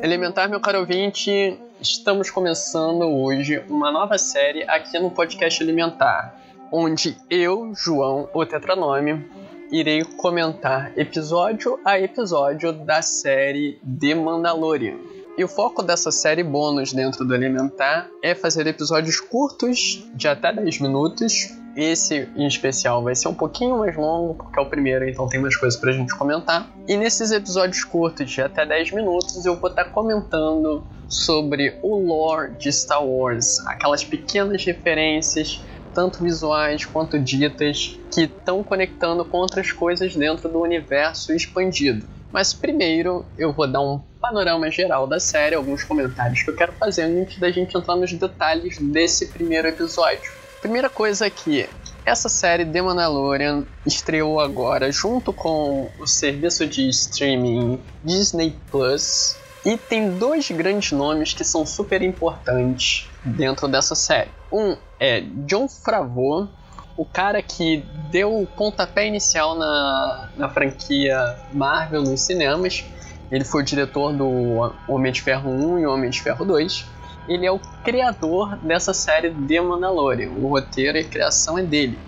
Elementar, meu caro ouvinte, estamos começando hoje uma nova série aqui no podcast Elementar, onde eu, João, o Tetranome, irei comentar episódio a episódio da série The Mandalorian. E o foco dessa série bônus dentro do Elementar é fazer episódios curtos, de até 10 minutos. Esse em especial vai ser um pouquinho mais longo, porque é o primeiro, então tem mais coisas pra gente comentar. E nesses episódios curtos, de até 10 minutos, eu vou estar comentando sobre o lore de Star Wars, aquelas pequenas referências tanto visuais quanto ditas, que estão conectando com outras coisas dentro do universo expandido. Mas primeiro eu vou dar um panorama geral da série, alguns comentários que eu quero fazer antes da gente entrar nos detalhes desse primeiro episódio. Primeira coisa aqui, essa série The Mandalorian estreou agora junto com o serviço de streaming Disney Plus e tem dois grandes nomes que são super importantes dentro dessa série. Um é John Favreau, o cara que deu o pontapé inicial na, na franquia Marvel nos cinemas. Ele foi o diretor do Homem de Ferro 1 e Homem de Ferro 2. Ele é o criador dessa série The Mandalorian. O roteiro e a criação é dele.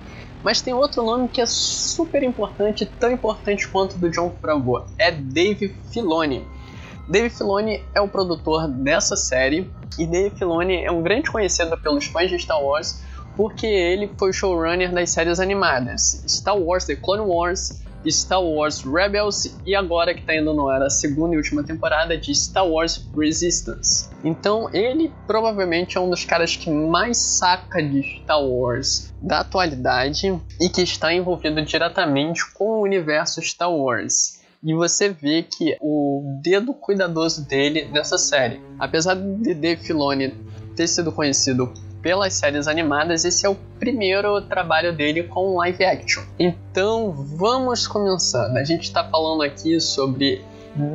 Mas tem outro nome que é super importante, tão importante quanto do John Favreau. É Dave Filoni. Dave Filoni é o produtor dessa série e Dave Filoni é um grande conhecido pelos fãs de Star Wars porque ele foi showrunner das séries animadas Star Wars The Clone Wars, Star Wars Rebels e agora que está indo no ar a segunda e última temporada de Star Wars Resistance. Então ele provavelmente é um dos caras que mais saca de Star Wars da atualidade e que está envolvido diretamente com o universo Star Wars e você vê que o dedo cuidadoso dele nessa série. Apesar de Dave Filoni ter sido conhecido pelas séries animadas, esse é o primeiro trabalho dele com live action. Então vamos começar. A gente está falando aqui sobre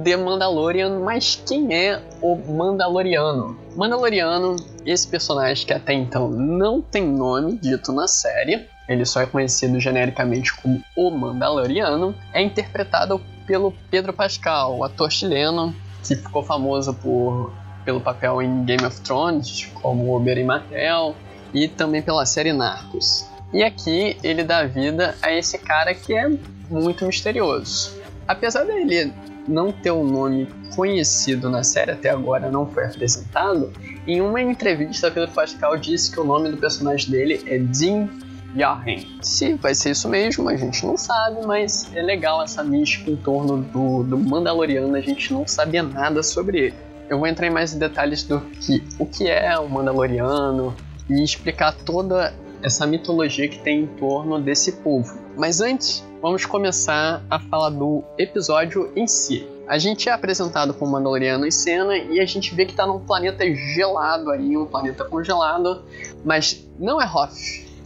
The Mandalorian, mas quem é o Mandaloriano? Mandaloriano, esse personagem que até então não tem nome dito na série, ele só é conhecido genericamente como o Mandaloriano, é interpretado pelo Pedro Pascal, o ator chileno que ficou famoso por, pelo papel em Game of Thrones, como Oberyn Martell, e também pela série Narcos. E aqui ele dá vida a esse cara que é muito misterioso. Apesar dele não ter um nome conhecido na série até agora, não foi apresentado, em uma entrevista Pedro Pascal disse que o nome do personagem dele é Dean Yahen. Se vai ser isso mesmo, a gente não sabe, mas é legal essa mística em torno do, do Mandaloriano, a gente não sabia nada sobre ele. Eu vou entrar em mais detalhes do que o que é o Mandaloriano e explicar toda essa mitologia que tem em torno desse povo. Mas antes, vamos começar a falar do episódio em si. A gente é apresentado com o Mandaloriano em cena e a gente vê que está num planeta gelado aí, um planeta congelado, mas não é Hoth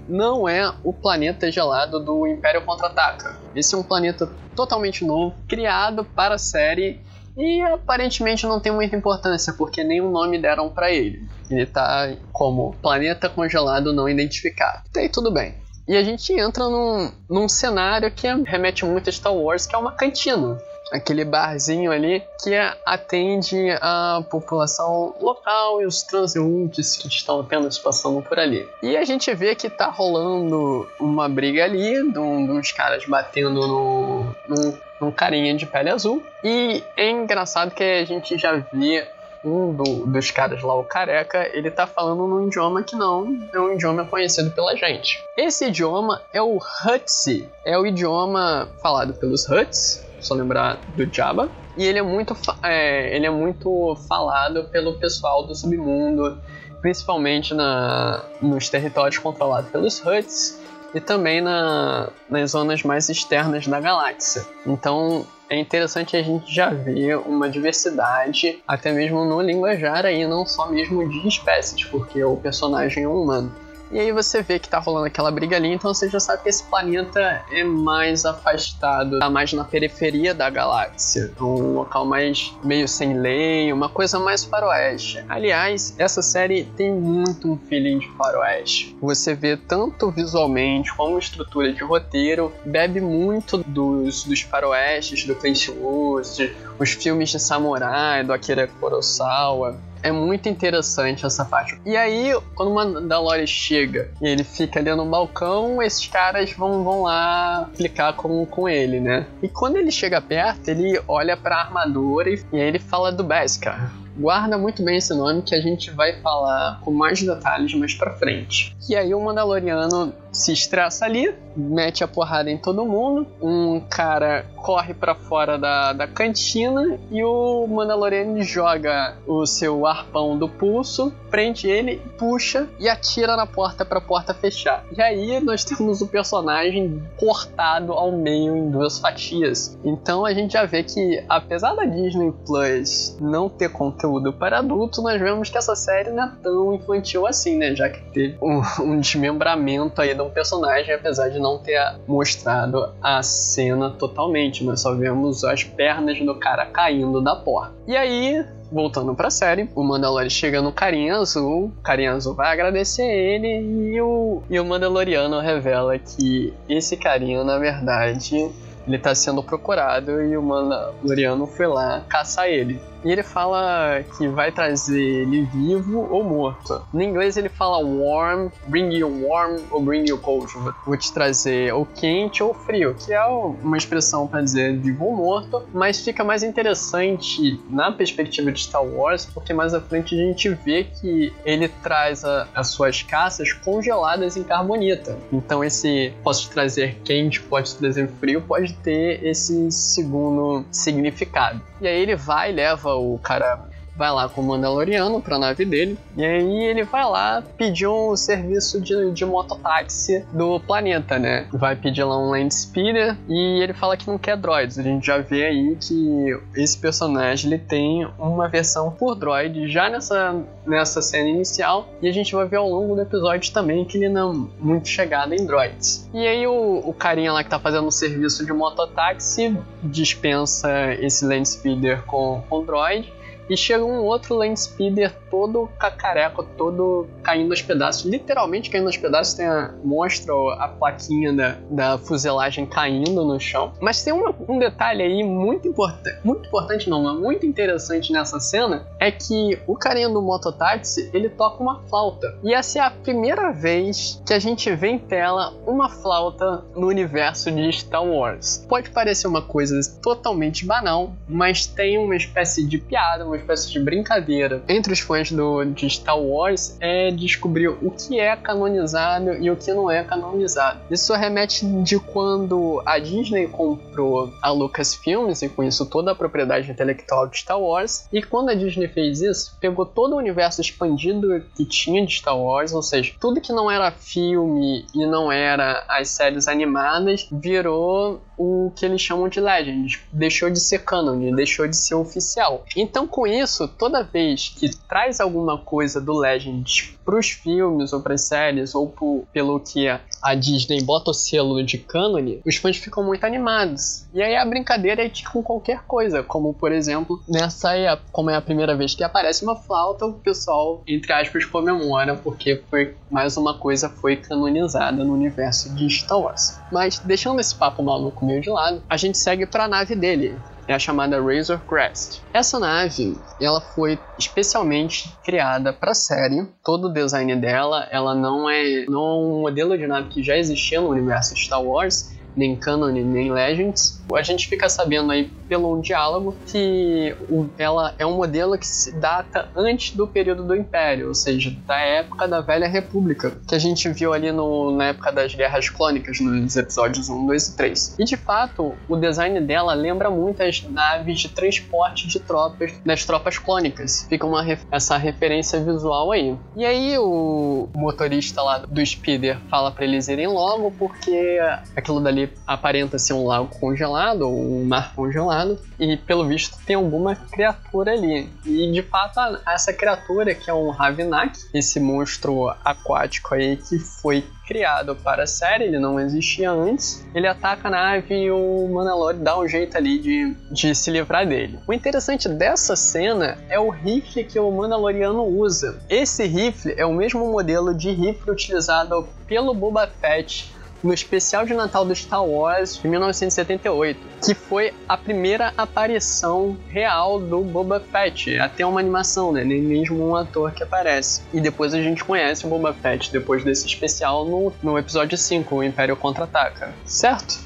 não é o planeta gelado do Império Contra-Ataca. Esse é um planeta totalmente novo, criado para a série e aparentemente não tem muita importância, porque nenhum nome deram para ele. Ele está como planeta congelado não identificado. E aí tudo bem. E a gente entra num, num cenário que remete muito a Star Wars, que é uma cantina aquele barzinho ali que atende a população local e os transeuntes que estão apenas passando por ali. E a gente vê que tá rolando uma briga ali, de uns caras batendo no, num, num carinha de pele azul. E é engraçado que a gente já vê um do, dos caras lá, o careca, ele tá falando num idioma que não é um idioma conhecido pela gente. Esse idioma é o Hutsi, é o idioma falado pelos Huts, só lembrar do Jabba. E ele é muito, é, ele é muito falado pelo pessoal do submundo, principalmente na, nos territórios controlados pelos Huts e também na, nas zonas mais externas da galáxia. Então é interessante a gente já ver uma diversidade, até mesmo no linguajar aí, não só mesmo de espécies, porque o personagem é humano. E aí você vê que tá rolando aquela briga ali, então você já sabe que esse planeta é mais afastado, tá mais na periferia da galáxia. Um local mais meio sem lei, uma coisa mais faroeste. Aliás, essa série tem muito um feeling de faroeste. Você vê tanto visualmente como estrutura de roteiro, bebe muito dos, dos faroestes, do Clint Eastwood, os filmes de samurai, do Akira Kurosawa. É muito interessante essa parte. E aí, quando o Mandalorian chega e ele fica ali no balcão, esses caras vão, vão lá aplicar com, com ele, né? E quando ele chega perto, ele olha pra armadura e, e aí ele fala do Beskar guarda muito bem esse nome que a gente vai falar com mais detalhes mais pra frente. E aí o Mandaloriano se estressa ali, mete a porrada em todo mundo, um cara corre para fora da, da cantina e o Mandaloriano joga o seu arpão do pulso, prende ele, puxa e atira na porta para a porta fechar. E aí nós temos o personagem cortado ao meio em duas fatias. Então a gente já vê que apesar da Disney Plus não ter conteúdo para adultos, nós vemos que essa série não é tão infantil assim, né? Já que teve um, um desmembramento aí do um personagem, apesar de não ter mostrado a cena totalmente. Nós só vemos as pernas do cara caindo da porta. E aí, voltando pra série, o Mandalorian chega no carinha azul, o carinha azul vai agradecer ele e o, e o Mandaloriano revela que esse carinha, na verdade, ele tá sendo procurado e o Mandaloriano foi lá caçar ele. E ele fala que vai trazer ele vivo ou morto. No inglês ele fala warm, bring you warm ou bring you cold. Vou te trazer ou quente ou frio, que é uma expressão para dizer vivo ou morto, mas fica mais interessante na perspectiva de Star Wars, porque mais à frente a gente vê que ele traz a, as suas caças congeladas em carbonita. Então esse posso te trazer quente, pode te trazer frio, pode ter esse segundo significado. E aí ele vai leva o cara vai lá com o Mandaloriano pra nave dele. E aí ele vai lá pedir um serviço de, de mototáxi do planeta, né? Vai pedir lá um Land Speeder e ele fala que não quer droids. A gente já vê aí que esse personagem ele tem uma versão por droid já nessa, nessa cena inicial. E a gente vai ver ao longo do episódio também que ele não é muito chegado em droids. E aí o, o carinha lá que tá fazendo o serviço de mototáxi dispensa esse Land Speeder com, com droid e chega um outro Land Speeder todo cacareco, todo caindo aos pedaços, literalmente caindo aos pedaços. Tem a, mostra a plaquinha da, da fuselagem caindo no chão. Mas tem uma, um detalhe aí muito importante, muito importante não, mas muito interessante nessa cena, é que o carinha do mototáxi, ele toca uma flauta. E essa é a primeira vez que a gente vê em tela uma flauta no universo de Star Wars. Pode parecer uma coisa totalmente banal, mas tem uma espécie de piada, uma espécie de brincadeira entre os fãs do, de Star Wars é descobrir o que é canonizado e o que não é canonizado. Isso remete de quando a Disney comprou a Lucasfilms e com isso toda a propriedade intelectual de Star Wars. E quando a Disney fez isso, pegou todo o universo expandido que tinha de Star Wars, ou seja, tudo que não era filme e não era as séries animadas, virou o que eles chamam de Legends. Deixou de ser canon, deixou de ser oficial. Então, com isso, toda vez que traz alguma coisa do Legends para os filmes ou para as séries ou por, pelo que a Disney bota o selo de cânone, os fãs ficam muito animados. E aí a brincadeira é de com qualquer coisa, como por exemplo, nessa é, como é a primeira vez que aparece uma flauta, o pessoal, entre aspas, comemora porque foi mais uma coisa foi canonizada no universo de Star Wars. Mas deixando esse papo maluco meio de lado, a gente segue para a nave dele, é a chamada Razor Crest. Essa nave, ela foi especialmente criada para a série. Todo o design dela, ela não é, não é um modelo de nave que já existia no universo Star Wars, nem Canon, nem Legends. A gente fica sabendo aí pelo diálogo que ela é um modelo que se data antes do período do Império, ou seja, da época da Velha República, que a gente viu ali no, na época das Guerras Clônicas, nos episódios 1, 2 e 3. E de fato, o design dela lembra muito as naves de transporte de tropas das tropas clônicas. Fica uma, essa referência visual aí. E aí o motorista lá do Speeder fala para eles irem logo porque aquilo dali aparenta ser um lago congelado ou um mar congelado e pelo visto tem alguma criatura ali. E de fato essa criatura que é um Ravenak, esse monstro aquático aí que foi criado para a série, ele não existia antes. Ele ataca a nave e o Mandalore dá um jeito ali de, de se livrar dele. O interessante dessa cena é o rifle que o Mandaloriano usa. Esse rifle é o mesmo modelo de rifle utilizado pelo Boba Fett no especial de Natal do Star Wars de 1978, que foi a primeira aparição real do Boba Fett. Até uma animação, né? Nem mesmo um ator que aparece. E depois a gente conhece o Boba Fett, depois desse especial, no, no episódio 5, o Império Contra-Ataca. Certo?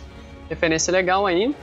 Referência legal aí.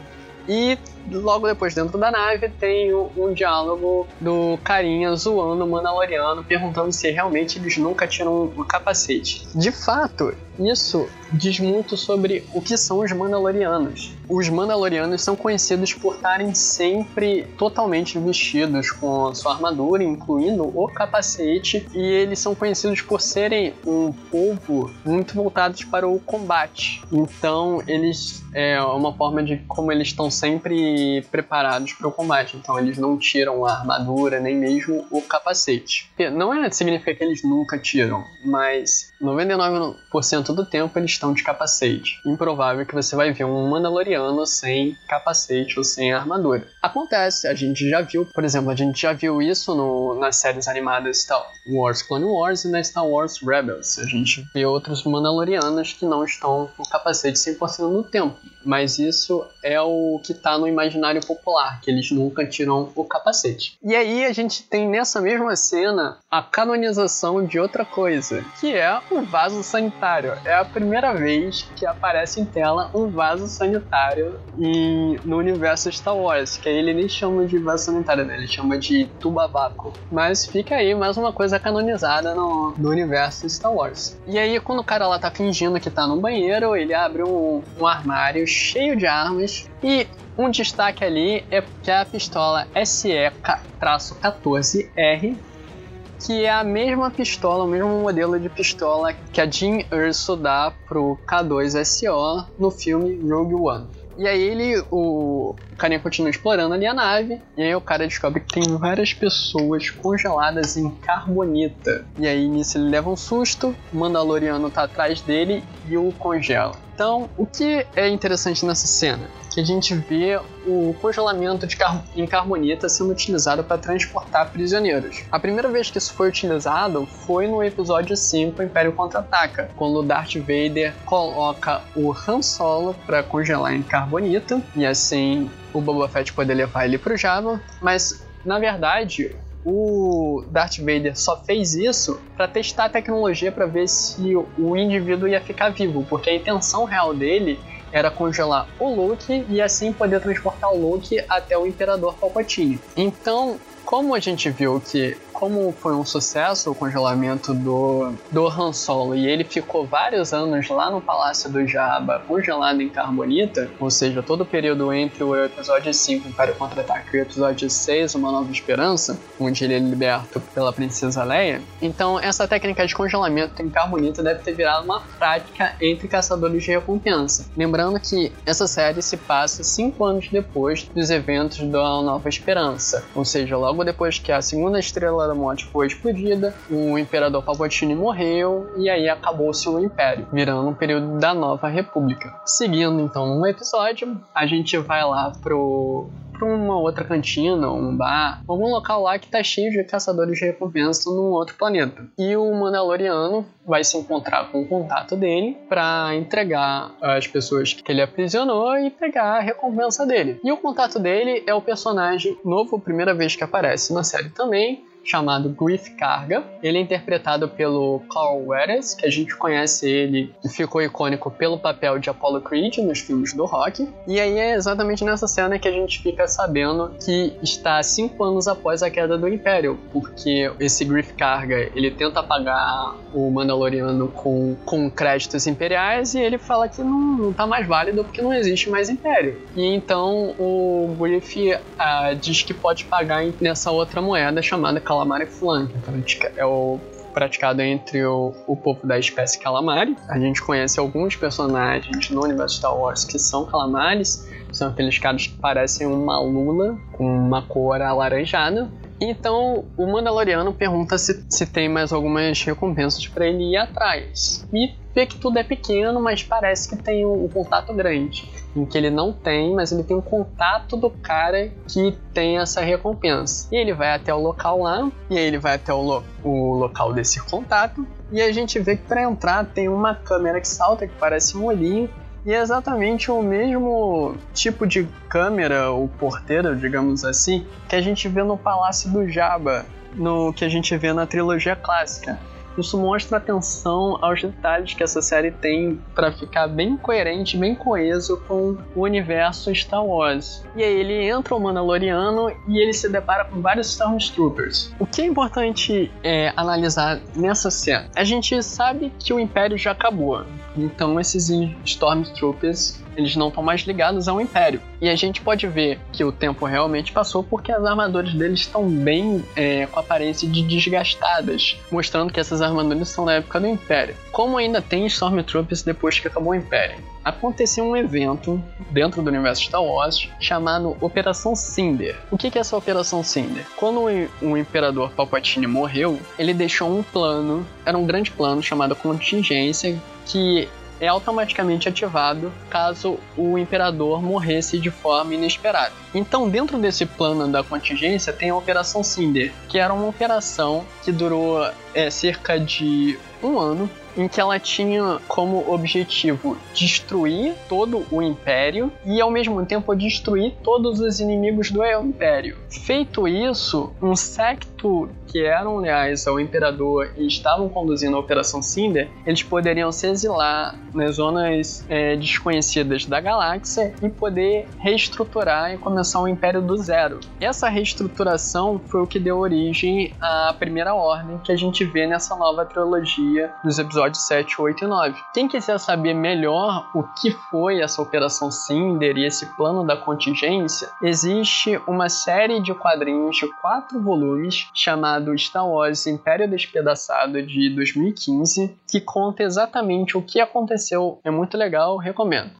E logo depois, dentro da nave, tem um, diálogo do carinha zoando o Mandaloriano, perguntando se realmente eles nunca tiram o capacete. De fato, isso diz muito sobre o que são os Mandalorianos. Os Mandalorianos são conhecidos por estarem sempre totalmente vestidos com sua armadura, incluindo o capacete, e eles são conhecidos por serem um povo muito voltados para o combate. Então, eles é uma forma de como eles estão sempre preparados para o combate. Então, eles não tiram a armadura nem mesmo o capacete. Não é significa que eles nunca tiram, mas 99% do tempo eles estão de capacete. Improvável que você vai ver um Mandaloriano sem capacete ou sem armadura. Acontece, a gente já viu, por exemplo, a gente já viu isso no, nas séries animadas Star Wars Clone Wars e na Star Wars Rebels. A gente vê outros Mandalorianos que não estão com capacete 100% do tempo. Mas isso é o que está no imaginário popular, que eles nunca tiram o capacete. E aí a gente tem nessa mesma cena a canonização de outra coisa, que é o vaso sanitário. É a primeira vez que aparece em tela um vaso sanitário em, no universo Star Wars, que aí ele nem chama de vaso sanitário, né? ele chama de tubabaco. Mas fica aí mais uma coisa canonizada no, no universo Star Wars. E aí, quando o cara lá tá fingindo que tá no banheiro, ele abre um, um armário cheio de armas e um destaque ali é que a pistola SE-14R que é a mesma pistola, o mesmo modelo de pistola que a Jean Erso dá pro K2SO no filme Rogue One. E aí ele, o, carinha continua explorando ali a nave, e aí o cara descobre que tem várias pessoas congeladas em carbonita. E aí nisso ele leva um susto, o Mandaloriano tá atrás dele e o congela. Então, o que é interessante nessa cena? Que a gente vê o congelamento de car em carbonita sendo utilizado para transportar prisioneiros. A primeira vez que isso foi utilizado foi no episódio 5, Império Contra-Ataca, quando o Darth Vader coloca o Han Solo para congelar em carbonita, e assim o Boba Fett poder levar ele pro Java, mas na verdade o Darth Vader só fez isso para testar a tecnologia para ver se o indivíduo ia ficar vivo, porque a intenção real dele era congelar o Luke e assim poder transportar o Luke até o Imperador Palpatine. Então, como a gente viu que como foi um sucesso o congelamento do, do Han Solo e ele ficou vários anos lá no Palácio do Jabba congelado em carbonita, ou seja, todo o período entre o episódio 5, Império Contra-Ataque, e o episódio 6, Uma Nova Esperança, onde ele é liberto pela Princesa Leia, então essa técnica de congelamento em carbonita deve ter virado uma prática entre caçadores de recompensa. Lembrando que essa série se passa cinco anos depois dos eventos da Nova Esperança, ou seja, logo depois que a segunda estrela da Morte foi explodida, o Imperador Palpatine morreu e aí acabou-se o Império, virando um período da Nova República. Seguindo então no episódio, a gente vai lá pro para uma outra cantina, um bar, algum local lá que tá cheio de caçadores de recompensa num outro planeta. E o Mandaloriano vai se encontrar com o contato dele para entregar as pessoas que ele aprisionou e pegar a recompensa dele. E o contato dele é o personagem novo, primeira vez que aparece na série também, chamado Griff Carga. Ele é interpretado pelo Carl Weathers, que a gente conhece ele e ficou icônico pelo papel de Apollo Creed nos filmes do Rock. E aí é exatamente nessa cena que a gente fica sabendo que está cinco anos após a queda do Império, porque esse Griff Carga ele tenta pagar o Mandaloriano com, com créditos imperiais e ele fala que não, não tá mais válido porque não existe mais Império. E então o Griff uh, diz que pode pagar nessa outra moeda chamada Calamari Flank. Então, é o praticado entre o, o povo da espécie calamari. A gente conhece alguns personagens no universo Star Wars que são calamares, são aqueles caras que parecem uma lula com uma cor alaranjada. Então o Mandaloriano pergunta se, se tem mais algumas recompensas para ele ir atrás. E vê que tudo é pequeno, mas parece que tem um, um, contato grande. Em que ele não tem, mas ele tem um contato do cara que tem essa recompensa. E ele vai até o local lá, e aí ele vai até o, lo o local desse contato. E a gente vê que para entrar tem uma câmera que salta, que parece um olhinho, e é exatamente o mesmo tipo de câmera, ou porteira, digamos assim, que a gente vê no Palácio do Jabba, no que a gente vê na trilogia clássica. Isso mostra atenção aos detalhes que essa série tem para ficar bem coerente, bem coeso com o universo Star Wars. E aí ele entra o Mandaloriano e ele se depara com vários Stormtroopers. O que é importante é, analisar nessa cena? A gente sabe que o Império já acabou. Então esses Stormtroopers eles não estão mais ligados ao Império. E a gente pode ver que o tempo realmente passou porque as armaduras deles estão bem é, com aparência de desgastadas, mostrando que essas armaduras são da época do Império. Como ainda tem Stormtroopers depois que acabou o Império? Aconteceu um evento dentro do universo Star Wars chamado Operação Cinder. O que é essa Operação Cinder? Quando o Imperador Palpatine morreu, ele deixou um plano, era um grande plano chamado Contingência, que é automaticamente ativado caso o imperador morresse de forma inesperada. Então, dentro desse plano da contingência, tem a Operação Cinder, que era uma operação que durou é, cerca de um ano em que ela tinha como objetivo destruir todo o Império e ao mesmo tempo destruir todos os inimigos do Império. Feito isso, um secto que eram leais ao imperador e estavam conduzindo a Operação Cinder, eles poderiam se exilar nas zonas é, desconhecidas da galáxia e poder reestruturar e começar um império do zero. Essa reestruturação foi o que deu origem à Primeira Ordem que a gente vê nessa nova trilogia dos episódios 7, 8 e 9. Quem quiser saber melhor o que foi essa Operação Cinder e esse plano da contingência, existe uma série de quadrinhos de quatro volumes chamado Star Wars Império Despedaçado de 2015, que conta exatamente o que aconteceu. É muito legal, recomendo.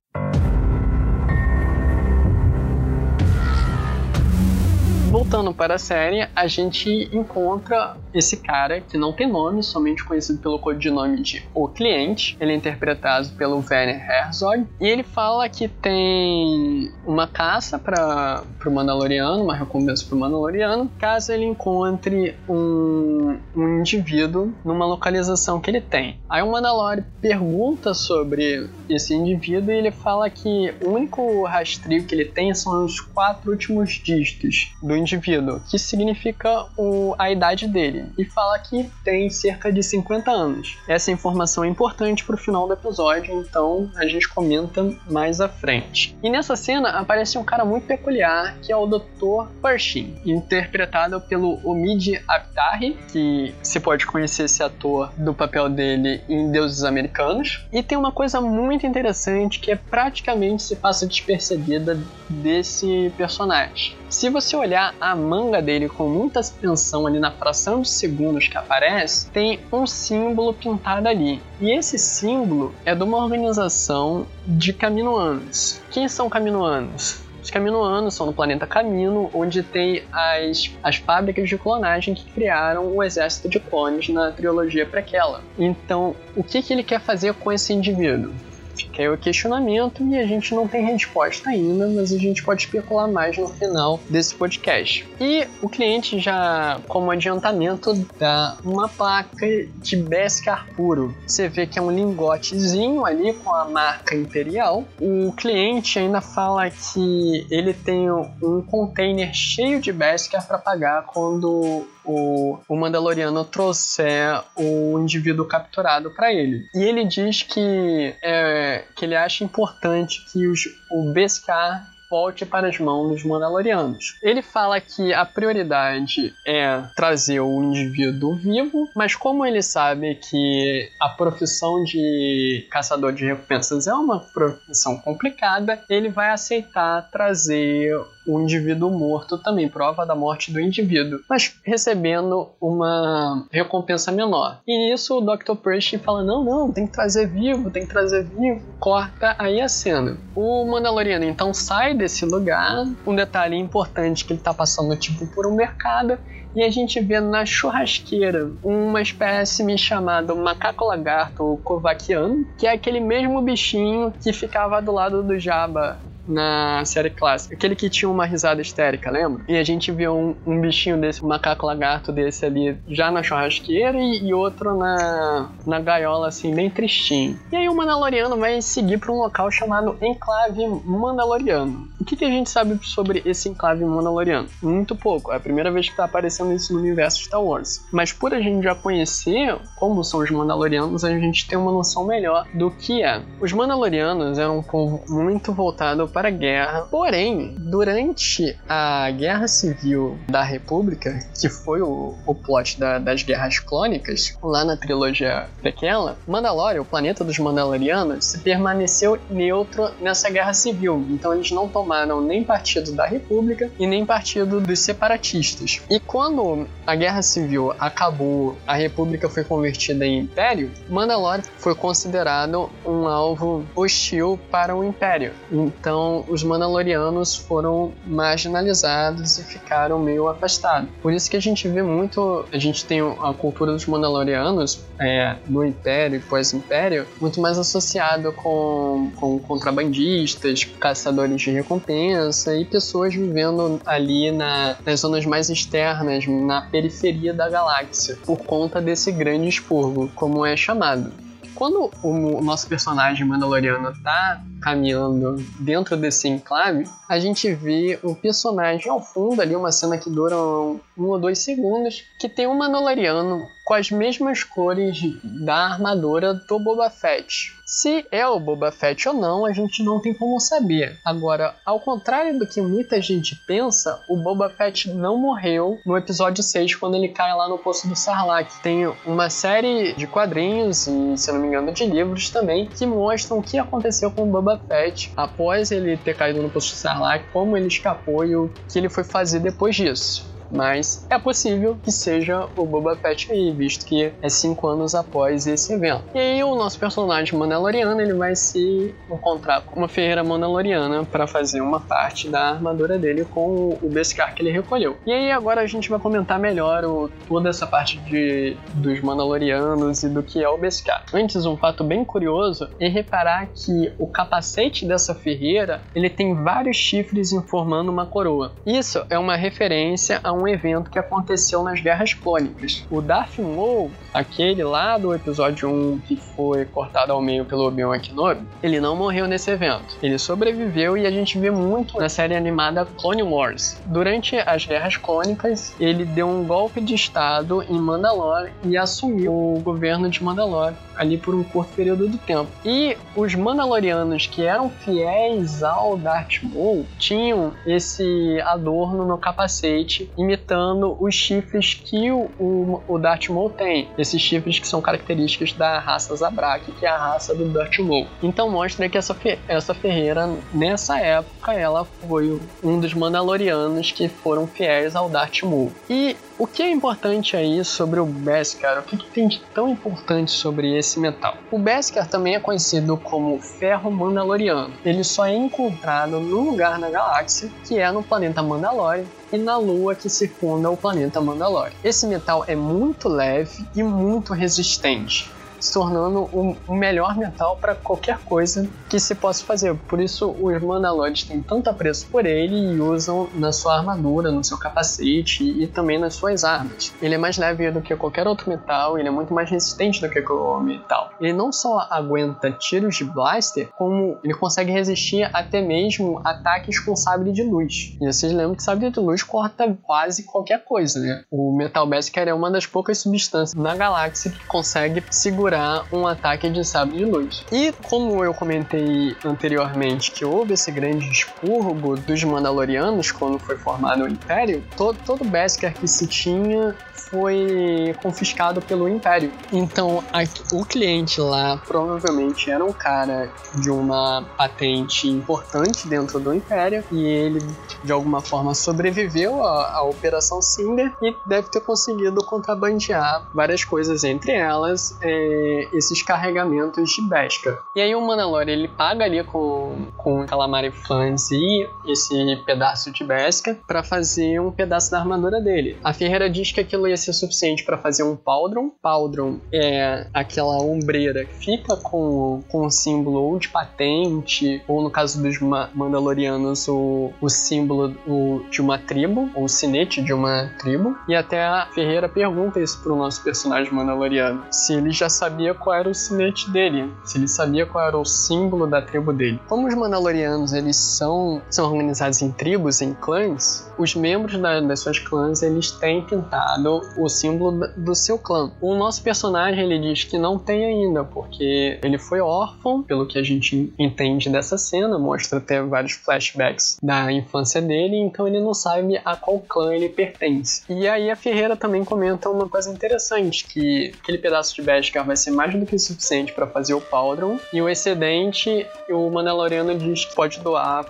Voltando para a série, a gente encontra esse cara que não tem nome, somente conhecido pelo codinome de O Cliente. Ele é interpretado pelo Werner Herzog. E ele fala que tem uma caça para o Mandaloriano, uma recompensa para o Mandaloriano, caso ele encontre um, um indivíduo numa localização que ele tem. Aí o Mandalorian pergunta sobre esse indivíduo e ele fala que o único rastreio que ele tem são os quatro últimos dígitos do indivíduo indivíduo, que significa o, a idade dele, e fala que tem cerca de 50 anos. Essa informação é importante para o final do episódio, então a gente comenta mais à frente. E nessa cena aparece um cara muito peculiar, que é o Dr. Pershing, interpretado pelo Omid Aptari, que se pode conhecer esse ator do papel dele em Deuses Americanos. E tem uma coisa muito interessante que é praticamente se passa despercebida desse personagem. Se você olhar a manga dele com muita atenção ali na fração de segundos que aparece, tem um símbolo pintado ali. E esse símbolo é de uma organização de caminoanos. Quem são caminoanos? Os caminoanos são no planeta Camino, onde tem as, as fábricas de clonagem que criaram o exército de clones na trilogia prequela. Então, o que, que ele quer fazer com esse indivíduo? Fica aí o questionamento e a gente não tem resposta ainda, mas a gente pode especular mais no final desse podcast. E o cliente já, como adiantamento, dá uma placa de Beskar puro. Você vê que é um lingotezinho ali com a marca Imperial. O cliente ainda fala que ele tem um container cheio de Beskar para pagar quando o, o Mandaloriano trouxer o indivíduo capturado para ele. E ele diz que, é, que ele acha importante que os, o Beskar volte para as mãos dos Mandalorianos. Ele fala que a prioridade é trazer o indivíduo vivo, mas como ele sabe que a profissão de caçador de recompensas é uma profissão complicada, ele vai aceitar trazer o indivíduo morto também, prova da morte do indivíduo, mas recebendo uma recompensa menor. E nisso o Dr. Pershing fala: não, não, tem que trazer vivo, tem que trazer vivo. Corta aí a cena. O Mandaloriano então sai desse lugar. Um detalhe importante que ele tá passando tipo por um mercado e a gente vê na churrasqueira uma espécime chamada macaco lagarto ou kovakiano, que é aquele mesmo bichinho que ficava do lado do Jabba na série clássica. Aquele que tinha uma risada histérica, lembra? E a gente viu um, um bichinho desse, um macaco lagarto desse ali já na churrasqueira e, e, outro na, na gaiola, assim, bem tristinho. E aí o Mandaloriano vai seguir para um local chamado Enclave Mandaloriano. Que, que a gente sabe sobre esse Enclave Mandaloriano? Muito pouco. É a primeira vez que está aparecendo isso no universo Star Wars. Mas por a gente já conhecer como são os Mandalorianos, a gente tem uma noção melhor do que é. Os Mandalorianos eram um povo muito voltado para a guerra. Porém, durante a Guerra Civil da República, que foi o, o plot da, das Guerras Clônicas, lá na trilogia daquela, Mandalore, o planeta dos Mandalorianos, permaneceu neutro nessa guerra civil. Então eles não tomaram nem partido da República e nem partido dos separatistas. E quando a guerra civil acabou, a República foi convertida em Império, Mandalore foi considerado um alvo hostil para o Império. Então então os Mandalorianos foram marginalizados e ficaram meio afastados. Por isso que a gente vê muito, a gente tem a cultura dos Mandalorianos é, no Império e pós-Império muito mais associado com, com contrabandistas, caçadores de recompensa e pessoas vivendo ali na, nas zonas mais externas, na periferia da galáxia, por conta desse grande expurgo, como é chamado. Quando o nosso personagem Mandaloriano tá caminhando dentro desse enclave, a gente vê o personagem ao fundo ali, uma cena que dura um, um ou dois segundos, que tem um Mandaloriano com as mesmas cores da armadura do Boba Fett. Se é o Boba Fett ou não, a gente não tem como saber. Agora, ao contrário do que muita gente pensa, o Boba Fett não morreu no episódio 6 quando ele cai lá no Poço do Sarlacc. Tem uma série de quadrinhos e, se não me engano, de livros também que mostram o que aconteceu com o Boba Fett após ele ter caído no Poço do Sarlacc, como ele escapou e o que ele foi fazer depois disso mas é possível que seja o Boba Fett aí, visto que é cinco anos após esse evento. E aí o nosso personagem Mandaloriano ele vai se encontrar com uma ferreira Mandaloriana para fazer uma parte da armadura dele com o Beskar que ele recolheu. E aí agora a gente vai comentar melhor o, toda essa parte de, dos Mandalorianos e do que é o Beskar. Antes, um fato bem curioso é reparar que o capacete dessa ferreira ele tem vários chifres formando uma coroa. Isso é uma referência a um evento que aconteceu nas Guerras Clônicas. O Darth Maul, aquele lá do episódio 1 que foi cortado ao meio pelo Obi-Wan Kenobi, ele não morreu nesse evento. Ele sobreviveu e a gente vê muito na série animada Clone Wars. Durante as Guerras Clônicas, ele deu um golpe de estado em Mandalore e assumiu o governo de Mandalore ali por um curto período de tempo. E os Mandalorianos que eram fiéis ao Darth Maul tinham esse adorno no capacete imitando os chifres que o, o, o Darth Maul tem. Esses chifres que são características da raça Zabrak, que é a raça do Darth Maul. Então mostra que essa, essa ferreira, nessa época, ela foi um dos Mandalorianos que foram fiéis ao Darth Maul. E o que é importante aí sobre o Beskar? O que, que, tem de tão importante sobre esse metal? O Beskar também é conhecido como ferro mandaloriano. Ele só é encontrado num lugar na galáxia, que é no planeta Mandalore, e na lua que circunda o planeta Mandalore. Esse metal é muito leve e muito resistente se tornando o, o melhor metal para qualquer coisa que se possa fazer. Por isso, os Mandalorians têm tanto apreço por ele e usam na sua armadura, no seu capacete e também nas suas armas. Ele é mais leve do que qualquer outro metal, ele é muito mais resistente do que o metal. Ele não só aguenta tiros de blaster, como ele consegue resistir até mesmo ataques com sabre de luz. E vocês lembram que sabre de luz corta quase qualquer coisa, né? O Metal Beskar é uma das poucas substâncias na galáxia que consegue segurar um ataque de sabre de luz. E como eu comentei anteriormente que houve esse grande expurgo dos Mandalorianos quando foi formado o Império, todo, todo Beskar que se tinha foi confiscado pelo Império. Então, a, o cliente lá provavelmente era um cara de uma patente importante dentro do Império e ele de alguma forma sobreviveu à, Operação Cinder e deve ter conseguido contrabandear várias coisas, entre elas é, esses carregamentos de Beskar. E aí o Mandalore ele paga ali com, com Calamari Fans e esse pedaço de Beskar para fazer um pedaço da armadura dele. A Ferreira diz que aquilo ia ser suficiente para fazer um Pauldron. Pauldron é aquela ombreira que fica com, com o símbolo ou de patente, ou no caso dos Mandalorianos, o, o símbolo o, de uma tribo, ou o sinete de uma tribo. E até a Ferreira pergunta isso pro nosso personagem Mandaloriano: se ele já sabia qual era o sinete dele, se ele sabia qual era o símbolo da tribo dele. Como os Mandalorianos eles são, são organizados em tribos, em clãs, os membros da, das suas clãs eles têm pintado o símbolo do seu clã. O nosso personagem ele diz que não tem ainda, porque ele foi órfão, pelo que a gente entende dessa cena, mostra até vários flashbacks da infância dele, então ele não sabe a qual clã ele pertence. E aí a Ferreira também comenta uma coisa interessante, que aquele pedaço de Beskar vai ser mais do que suficiente para fazer o Pauldron, e o excedente o Mandaloriano diz que pode doar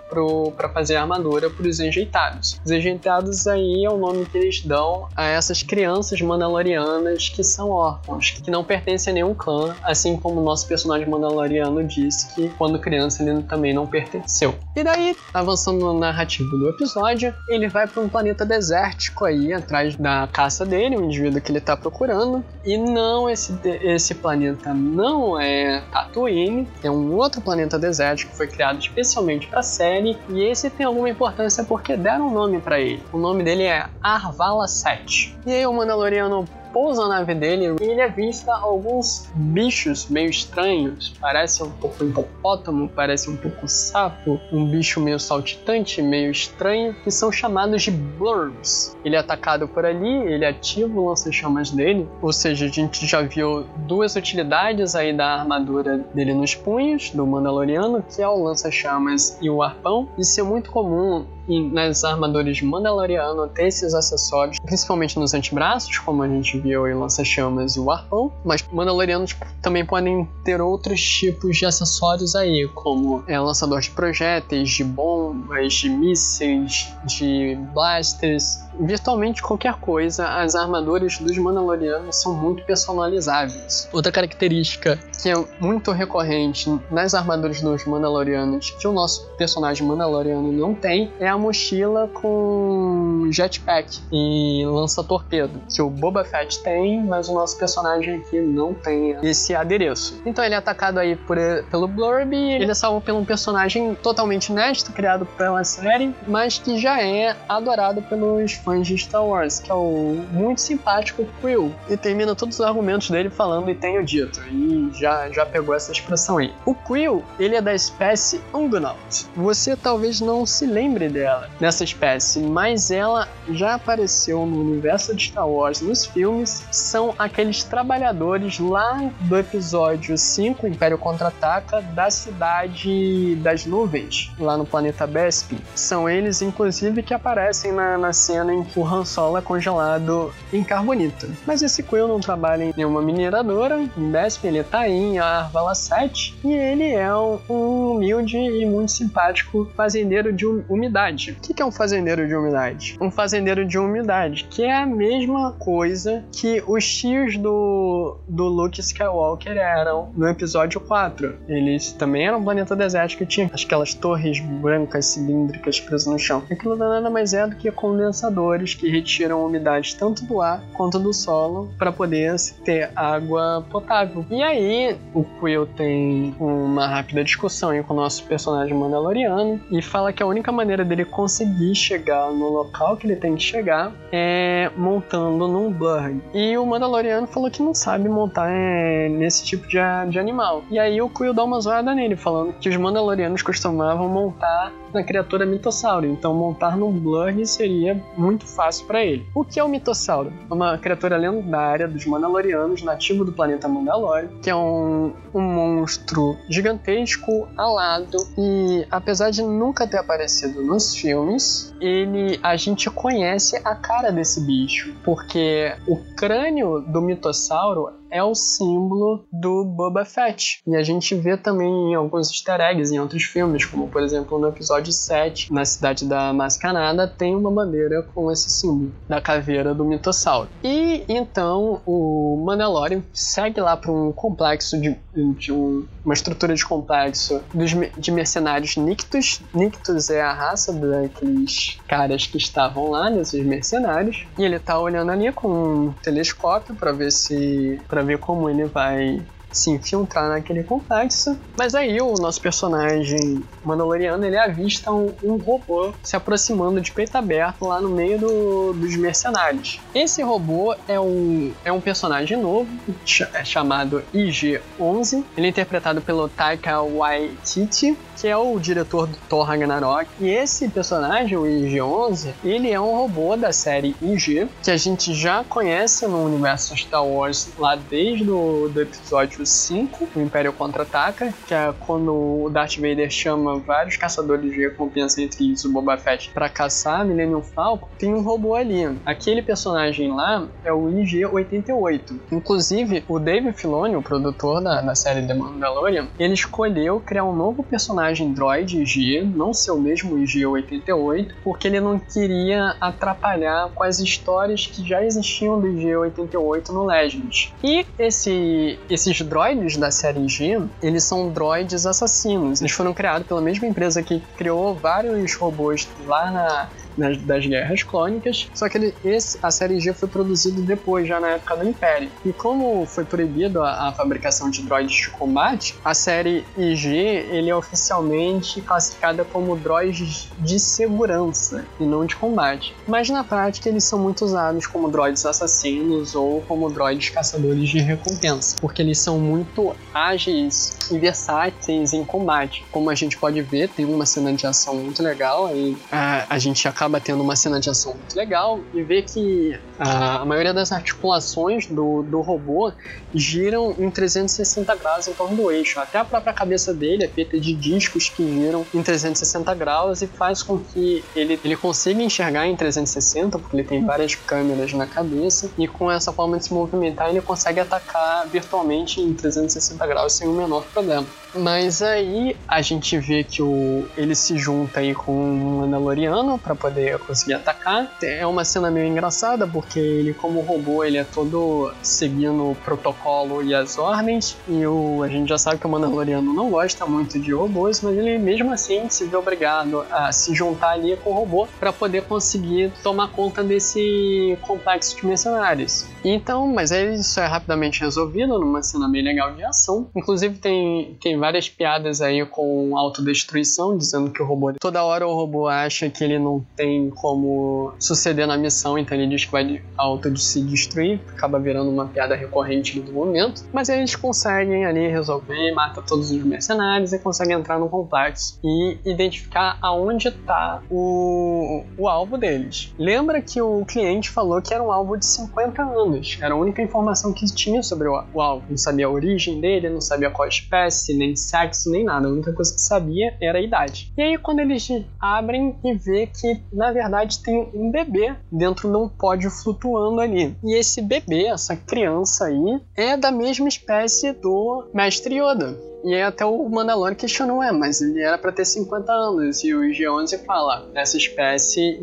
para fazer a armadura para os enjeitados. Os enjeitados aí é o nome que eles dão a essas crianças mandalorianas que são órfãos, que não pertencem a nenhum clã, assim como o nosso personagem mandaloriano disse que quando criança ele também não pertenceu. E daí, avançando na narrativa do episódio, ele vai para um planeta desértico aí, atrás da caça dele, o indivíduo que ele está procurando, e não, esse, esse planeta não é Tatooine, é um outro planeta desértico que foi criado especialmente para a série, e esse tem alguma importância porque deram um nome para ele. O nome dele é Arvala 7. E aí o Mandaloriano pousa na nave dele e ele avista alguns bichos meio estranhos. Parece um pouco hipopótamo, parece um pouco sapo, um bicho meio saltitante, meio estranho, que são chamados de blurbs. Ele é atacado por ali, ele ativa o lança-chamas dele, ou seja, a gente já viu duas utilidades aí da armadura dele nos punhos, do Mandaloriano, que é o lança-chamas e o arpão. Isso é muito comum nas armaduras Mandaloriano ter esses acessórios, principalmente nos antebraços, como a gente viu em lança-chamas e o arpão, mas Mandalorianos também podem ter outros tipos de acessórios aí, como é, lançador de projéteis, de bombas, de mísseis, de blasters, virtualmente qualquer coisa, as armaduras dos Mandalorianos são muito personalizáveis. Outra característica que é muito recorrente nas armaduras dos Mandalorianos, que o nosso personagem Mandaloriano não tem, é a mochila com jetpack e lança-torpedo, que o Boba Fett tem, mas o nosso personagem aqui não tem esse adereço. Então ele é atacado aí por, pelo Blurb e ele é salvo por um personagem totalmente inédito, criado pela série, mas que já é adorado pelos fãs de Star Wars, que é o muito simpático Quill. E termina todos os argumentos dele falando e tenho dito. E já, já pegou essa expressão aí. O Quill, ele é da espécie Ungonaut. Você talvez não se lembre dela, nessa espécie, mas ela já apareceu no universo de Star Wars nos filmes. São aqueles trabalhadores lá do episódio 5, Império Contra-Ataca, da cidade das nuvens, lá no planeta Bespin. São eles, inclusive, que aparecem na, na cena o Han Solo é congelado em carbonita. Mas esse Quill não trabalha em nenhuma mineradora, em Bespin ele tá em Arvala 7 e ele é um, um humilde e muito simpático fazendeiro de umidade. O que é um fazendeiro de umidade? Um fazendeiro de umidade, que é a mesma coisa que os tios do, do Luke Skywalker eram no episódio 4. Eles também eram um planeta desértico e tinham aquelas torres brancas cilíndricas presas no chão. Aquilo nada mais é do que condensador que retiram umidade tanto do ar quanto do solo para poder ter água potável. E aí o Quill tem uma rápida discussão com o nosso personagem Mandaloriano e fala que a única maneira dele conseguir chegar no local que ele tem que chegar é montando num Blurg. E o Mandaloriano falou que não sabe montar é, nesse tipo de, de animal. E aí o Quill dá uma zoada nele, falando que os Mandalorianos costumavam montar na criatura mitossauro, então montar num Blurg seria muito fácil para ele. O que é o mitossauro? É uma criatura lendária dos Mandalorianos, nativo do planeta Mandalore, que é um, um monstro gigantesco, alado, e apesar de nunca ter aparecido nos filmes, ele a gente conhece a cara desse bicho, porque o crânio do mitossauro é o símbolo do Boba Fett. E a gente vê também em alguns easter eggs em outros filmes, como por exemplo no episódio 7, na cidade da Mascanada, tem uma bandeira com esse símbolo da caveira do mitossauro. E então o Mandalorian segue lá para um complexo de, de um, uma estrutura de complexo dos, de mercenários Nictus. Nictus é a raça daqueles caras que estavam lá, nesses mercenários. E ele tá olhando ali com um telescópio para ver se para ver como ele vai se infiltrar naquele complexo. Mas aí o nosso personagem Mandaloriano ele avista um, um robô se aproximando de peito aberto lá no meio do, dos mercenários. Esse robô é um, é um personagem novo ch é chamado IG-11. Ele é interpretado pelo Taika Waititi que é o diretor do Thor Ragnarok. E esse personagem, o IG-11, ele é um robô da série IG, que a gente já conhece no universo Star Wars lá desde o do episódio 5, o Império Contra-Ataca, que é quando o Darth Vader chama vários caçadores de recompensa, entre isso o Boba Fett, para caçar Millennium Falcon, tem um robô ali. Aquele personagem lá é o IG-88. Inclusive, o Dave Filoni, o produtor da, da série The Mandalorian, ele escolheu criar um novo personagem personagem droid IG, não ser o mesmo IG-88, porque ele não queria atrapalhar com as histórias que já existiam do IG-88 no Legends. E esse, esses droids da série IG, eles são droids assassinos. Eles foram criados pela mesma empresa que criou vários robôs lá na nas, das Guerras Clônicas, ssó que ele, esse, a série G foi produzido depois, já na época do Império. E como foi proibido a, a fabricação de droids de combate, a série IG ele é oficialmente classificada como droids de segurança e não de combate. Mas na prática eles são muito usados como droids assassinos ou como droids caçadores de recompensa, porque eles são muito ágeis e versáteis em combate. Como a gente pode ver, tem uma cena de ação muito legal aí a, a gente acaba acaba tendo uma cena de ação muito legal e vê que a, a maioria das articulações do, do robô giram em 360 graus em torno do eixo. Até a própria cabeça dele é feita de discos que giram em 360 graus e faz com que ele, ele consiga enxergar em 360, porque ele tem várias câmeras na cabeça, e com essa forma de se movimentar ele consegue atacar virtualmente em 360 graus sem o menor problema. Mas aí a gente vê que o, ele se junta aí com um Mandaloriano para poder conseguir atacar. É uma cena meio engraçada porque ele, como robô, ele é todo seguindo o protocolo e as ordens. E o, a gente já sabe que o Mandaloriano não gosta muito de robôs, mas ele mesmo assim se vê obrigado a se juntar ali com o robô para poder conseguir tomar conta desse complexo de mercenários. Então, mas aí isso é rapidamente resolvido numa cena bem legal de ação. Inclusive tem, tem várias piadas aí com autodestruição, dizendo que o robô. Toda hora o robô acha que ele não tem como suceder na missão, então ele diz que vai auto se destruir, acaba virando uma piada recorrente do momento. Mas eles conseguem ali resolver, mata todos os mercenários e conseguem entrar no complexo e identificar aonde está o, o alvo deles. Lembra que o cliente falou que era um alvo de 50 anos, era a única informação que tinha sobre o, alvo. Não sabia a origem dele, não sabia qual espécie, nem sexo, nem nada. A única coisa que sabia era a idade. E aí, quando eles abrem e vê que, na verdade, tem um bebê dentro de um pódio flutuando ali. E esse bebê, essa criança aí, é da mesma espécie do Mestre Yoda. E aí até o Mandalorian questionou, é, mas ele era para ter 50 anos. E o G11 fala, essa espécie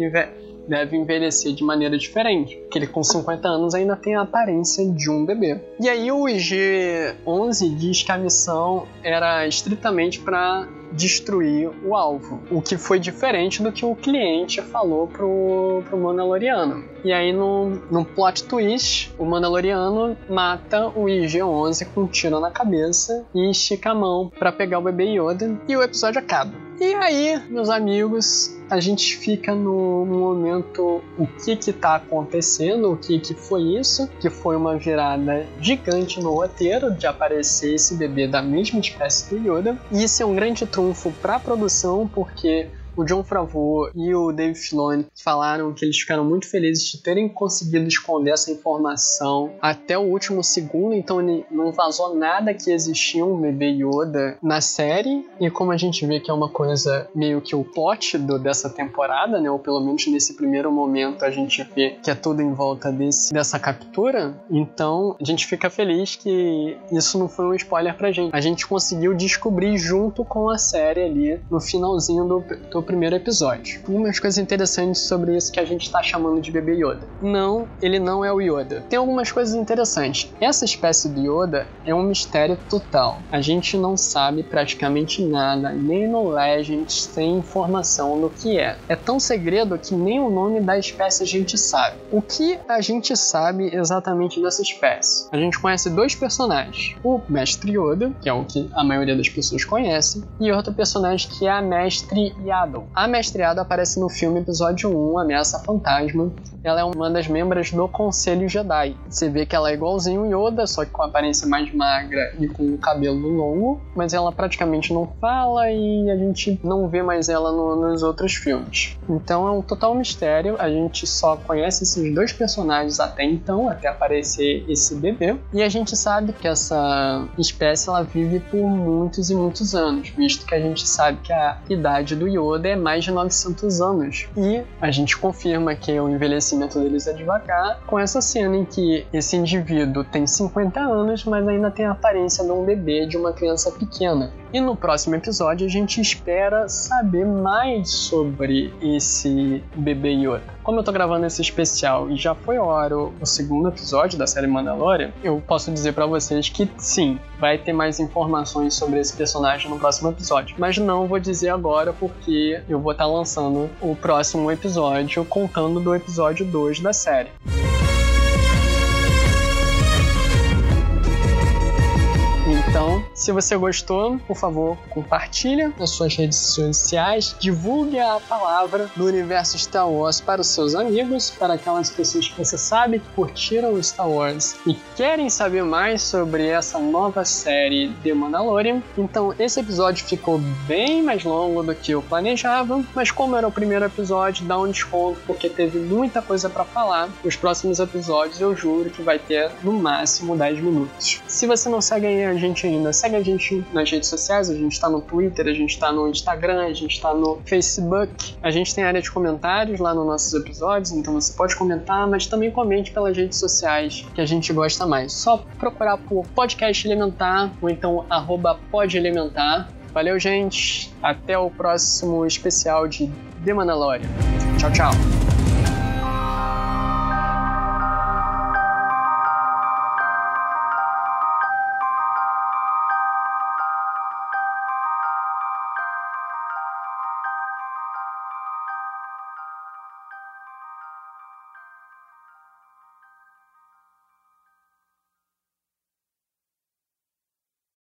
deve envelhecer de maneira diferente, porque ele com 50 anos ainda tem a aparência de um bebê. E aí o IG-11 diz que a missão era estritamente para destruir o alvo, o que foi diferente do que o cliente falou pro, pro Mandaloriano. E aí, no, no plot twist, o Mandaloriano mata o IG-11 com um tiro na cabeça e estica a mão para pegar o bebê Yoda e o episódio acaba. E aí, meus amigos, a gente fica no momento o que que tá acontecendo, o que que foi isso, que foi uma virada gigante no roteiro de aparecer esse bebê da mesma espécie do Yoda. E isso é um grande trunfo para a produção porque o John Favreau e o Dave Filoni falaram que eles ficaram muito felizes de terem conseguido esconder essa informação até o último segundo, então não vazou nada que existia um bebê Yoda na série, e como a gente vê que é uma coisa meio que o plot do, dessa temporada, né, ou pelo menos nesse primeiro momento a gente vê que é tudo em volta desse, dessa captura, então a gente fica feliz que isso não foi um spoiler pra gente. A gente conseguiu descobrir junto com a série ali no finalzinho do, do primeiro episódio. Umas coisas interessantes sobre isso que a gente tá chamando de bebê Yoda. Não, ele não é o Yoda. Tem algumas coisas interessantes. Essa espécie de Yoda é um mistério total. A gente não sabe praticamente nada, nem no Legends tem informação do que é. É tão segredo que nem o nome da espécie a gente sabe. O que a gente sabe exatamente dessa espécie? A gente conhece dois personagens: o Mestre Yoda, que é o que a maioria das pessoas conhece, e outro personagem que é a Mestre A Mestre Yaddle aparece no filme episódio 1, Ameaça Fantasma. Ela é uma das membros do Conselho Jedi. Você vê que ela é igualzinho Yoda, só que com a aparência mais magra e com o cabelo longo, mas ela praticamente não fala e a gente não vê mais ela no, nos outros filmes. Então é um total mistério, a gente só conhece esses dois personagens até então, até aparecer esse bebê, e a gente sabe que essa espécie ela vive por muitos e muitos anos, visto que a gente sabe que a idade do Yoda é mais de 900 anos. E a gente confirma que o envelhecimento deles é devagar com essa cena em que esse indivíduo tem 50 anos, mas ainda tem a aparência de um bebê, de uma criança pequena. E no próximo episódio a gente espera saber mais sobre esse bebê Yoda. Como eu tô gravando esse especial e já foi hora o segundo episódio da série Mandalorian, eu posso dizer para vocês que sim, vai ter mais informações sobre esse personagem no próximo episódio. Mas não vou dizer agora porque eu vou estar tá lançando o próximo episódio contando do episódio 2 da série. Se você gostou, por favor, compartilha nas suas redes sociais, divulgue a palavra do universo Star Wars para os seus amigos, para aquelas pessoas que você sabe que curtiram Star Wars e querem saber mais sobre essa nova série The Mandalorian. Então, esse episódio ficou bem mais longo do que eu planejava, mas como era o primeiro episódio, dá um desconto porque teve muita coisa para falar. Os próximos episódios eu juro que vai ter no máximo 10 minutos. Se você não segue a gente gente ainda, segue a gente nas redes sociais, a gente tá no Twitter, a gente tá no Instagram, a gente tá no Facebook, a gente tem área de comentários lá nos nossos episódios, então você pode comentar, mas também comente pelas redes sociais que a gente gosta mais. Só procurar por Podcast Elementar ou então arroba podelementar. Valeu, gente. Até o próximo especial de The Mandalorian. Tchau, tchau.